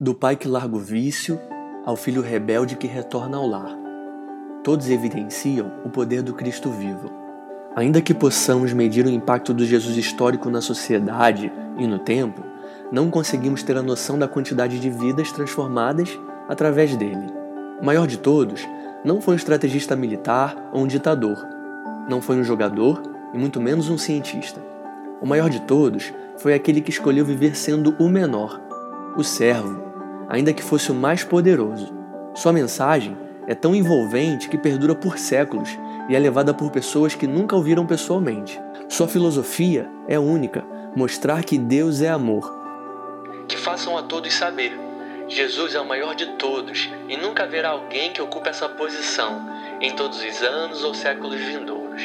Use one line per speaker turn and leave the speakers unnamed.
Do pai que larga o vício ao filho rebelde que retorna ao lar. Todos evidenciam o poder do Cristo vivo. Ainda que possamos medir o impacto do Jesus histórico na sociedade e no tempo, não conseguimos ter a noção da quantidade de vidas transformadas através dele. O maior de todos não foi um estrategista militar ou um ditador. Não foi um jogador e muito menos um cientista. O maior de todos foi aquele que escolheu viver sendo o menor, o servo, ainda que fosse o mais poderoso. Sua mensagem é tão envolvente que perdura por séculos e é levada por pessoas que nunca ouviram pessoalmente. Sua filosofia é única: mostrar que Deus é amor. Que façam a todos saber. Jesus é o maior de todos e nunca haverá alguém que ocupe essa posição em todos os anos ou séculos vindouros.